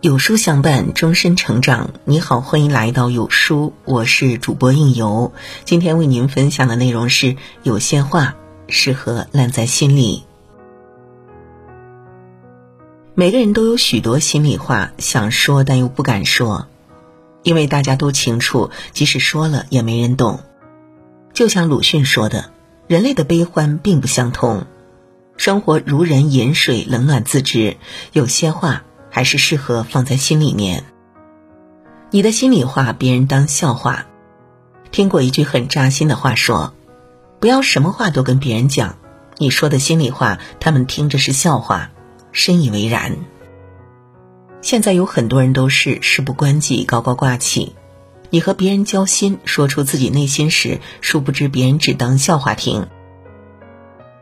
有书相伴，终身成长。你好，欢迎来到有书，我是主播应由。今天为您分享的内容是：有些话适合烂在心里。每个人都有许多心里话想说，但又不敢说，因为大家都清楚，即使说了也没人懂。就像鲁迅说的：“人类的悲欢并不相同，生活如人饮水，冷暖自知。有些话。”还是适合放在心里面。你的心里话，别人当笑话。听过一句很扎心的话，说：“不要什么话都跟别人讲，你说的心里话，他们听着是笑话。”深以为然。现在有很多人都是事不关己，高高挂起。你和别人交心，说出自己内心时，殊不知别人只当笑话听。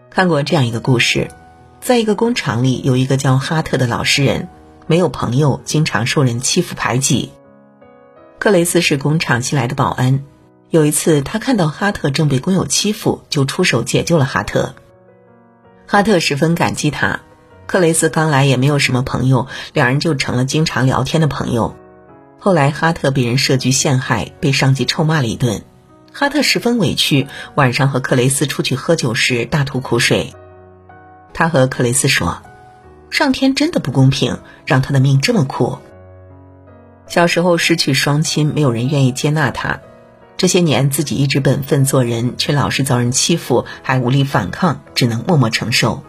看过这样一个故事，在一个工厂里，有一个叫哈特的老实人。没有朋友，经常受人欺负排挤。克雷斯是工厂新来的保安。有一次，他看到哈特正被工友欺负，就出手解救了哈特。哈特十分感激他。克雷斯刚来也没有什么朋友，两人就成了经常聊天的朋友。后来，哈特被人设局陷害，被上级臭骂了一顿。哈特十分委屈，晚上和克雷斯出去喝酒时大吐苦水。他和克雷斯说。上天真的不公平，让他的命这么苦。小时候失去双亲，没有人愿意接纳他。这些年自己一直本分做人，却老是遭人欺负，还无力反抗，只能默默承受。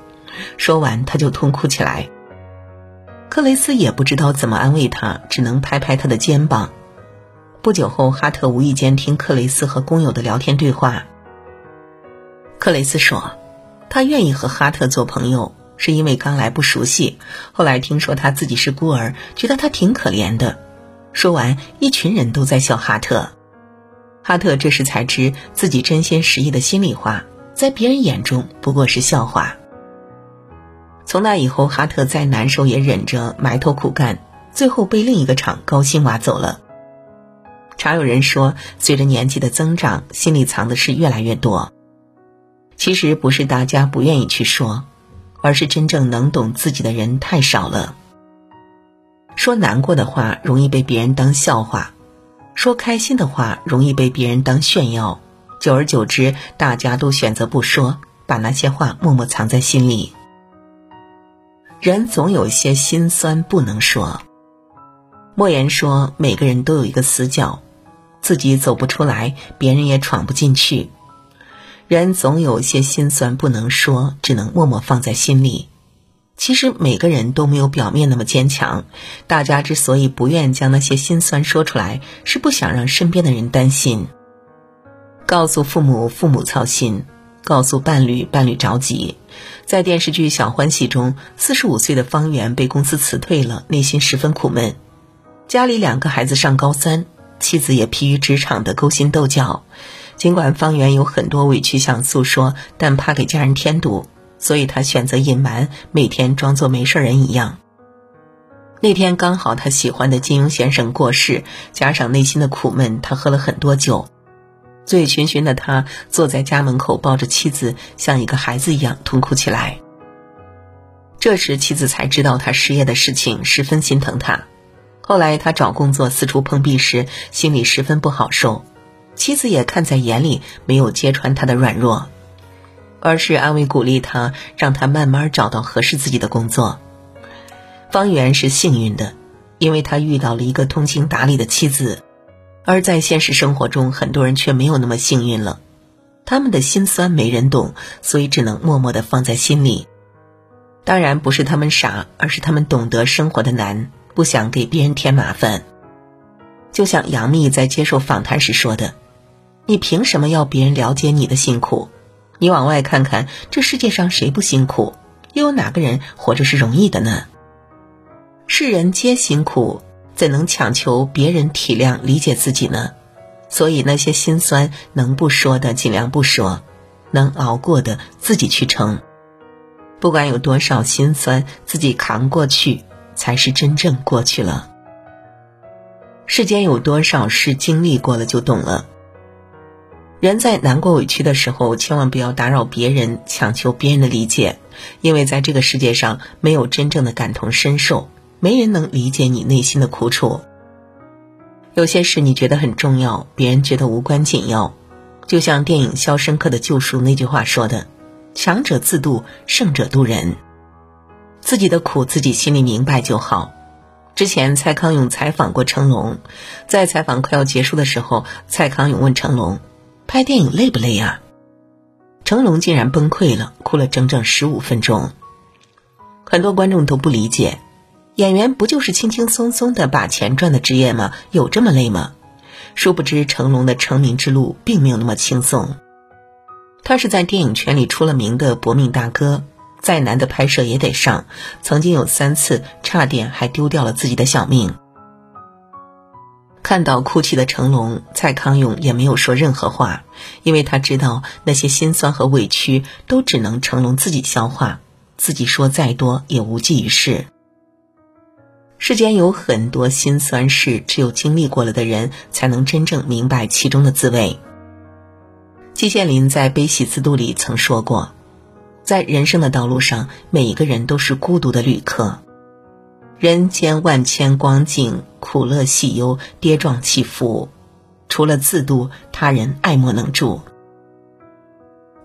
说完，他就痛哭起来。克雷斯也不知道怎么安慰他，只能拍拍他的肩膀。不久后，哈特无意间听克雷斯和工友的聊天对话。克雷斯说：“他愿意和哈特做朋友。”是因为刚来不熟悉，后来听说他自己是孤儿，觉得他挺可怜的。说完，一群人都在笑哈特。哈特这时才知自己真心实意的心里话，在别人眼中不过是笑话。从那以后，哈特再难受也忍着，埋头苦干，最后被另一个厂高薪挖走了。常有人说，随着年纪的增长，心里藏的事越来越多。其实不是大家不愿意去说。而是真正能懂自己的人太少了。说难过的话容易被别人当笑话，说开心的话容易被别人当炫耀。久而久之，大家都选择不说，把那些话默默藏在心里。人总有些心酸不能说。莫言说：“每个人都有一个死角，自己走不出来，别人也闯不进去。”人总有些心酸不能说，只能默默放在心里。其实每个人都没有表面那么坚强。大家之所以不愿将那些心酸说出来，是不想让身边的人担心。告诉父母，父母操心；告诉伴侣，伴侣着急。在电视剧《小欢喜》中，四十五岁的方圆被公司辞退了，内心十分苦闷。家里两个孩子上高三，妻子也疲于职场的勾心斗角。尽管方圆有很多委屈想诉说，但怕给家人添堵，所以他选择隐瞒，每天装作没事人一样。那天刚好他喜欢的金庸先生过世，加上内心的苦闷，他喝了很多酒，醉醺醺的他坐在家门口，抱着妻子，像一个孩子一样痛哭起来。这时妻子才知道他失业的事情，十分心疼他。后来他找工作四处碰壁时，心里十分不好受。妻子也看在眼里，没有揭穿他的软弱，而是安慰鼓励他，让他慢慢找到合适自己的工作。方圆是幸运的，因为他遇到了一个通情达理的妻子，而在现实生活中，很多人却没有那么幸运了。他们的心酸没人懂，所以只能默默的放在心里。当然不是他们傻，而是他们懂得生活的难，不想给别人添麻烦。就像杨幂在接受访谈时说的。你凭什么要别人了解你的辛苦？你往外看看，这世界上谁不辛苦？又有哪个人活着是容易的呢？世人皆辛苦，怎能强求别人体谅理解自己呢？所以那些心酸能不说的尽量不说，能熬过的自己去撑。不管有多少心酸，自己扛过去，才是真正过去了。世间有多少事经历过了就懂了。人在难过委屈的时候，千万不要打扰别人，强求别人的理解，因为在这个世界上没有真正的感同身受，没人能理解你内心的苦楚。有些事你觉得很重要，别人觉得无关紧要。就像电影《肖申克的救赎》那句话说的：“强者自渡，胜者渡人。”自己的苦自己心里明白就好。之前蔡康永采访过成龙，在采访快要结束的时候，蔡康永问成龙：“拍电影累不累呀？”成龙竟然崩溃了，哭了整整十五分钟。很多观众都不理解。演员不就是轻轻松松的把钱赚的职业吗？有这么累吗？殊不知成龙的成名之路并没有那么轻松。他是在电影圈里出了名的搏命大哥，再难的拍摄也得上。曾经有三次差点还丢掉了自己的小命。看到哭泣的成龙，蔡康永也没有说任何话，因为他知道那些心酸和委屈都只能成龙自己消化，自己说再多也无济于事。世间有很多心酸事，只有经历过了的人才能真正明白其中的滋味。季羡林在《悲喜自度》里曾说过，在人生的道路上，每一个人都是孤独的旅客。人间万千光景，苦乐喜忧，跌撞起伏，除了自度，他人爱莫能助。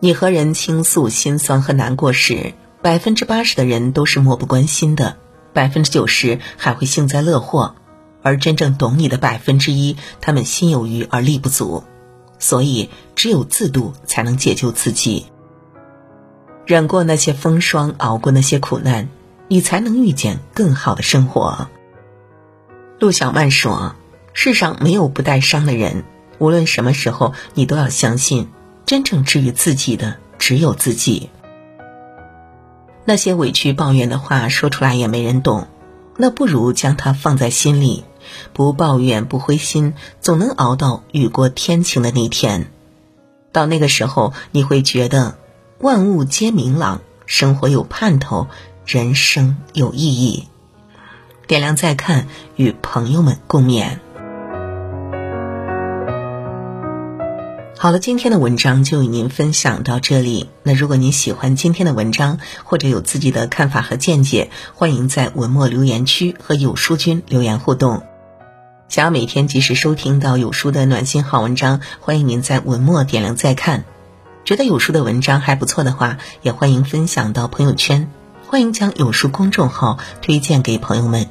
你和人倾诉心酸和难过时，百分之八十的人都是漠不关心的。百分之九十还会幸灾乐祸，而真正懂你的百分之一，他们心有余而力不足，所以只有自渡才能解救自己。忍过那些风霜，熬过那些苦难，你才能遇见更好的生活。陆小曼说：“世上没有不带伤的人，无论什么时候，你都要相信，真正治愈自己的只有自己。”那些委屈抱怨的话说出来也没人懂，那不如将它放在心里，不抱怨不灰心，总能熬到雨过天晴的那天。到那个时候，你会觉得万物皆明朗，生活有盼头，人生有意义。点亮再看，与朋友们共勉。好了，今天的文章就与您分享到这里。那如果您喜欢今天的文章，或者有自己的看法和见解，欢迎在文末留言区和有书君留言互动。想要每天及时收听到有书的暖心好文章，欢迎您在文末点亮再看。觉得有书的文章还不错的话，也欢迎分享到朋友圈，欢迎将有书公众号推荐给朋友们，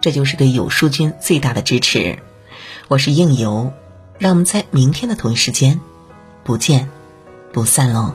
这就是对有书君最大的支持。我是应由，让我们在明天的同一时间。不见不散喽。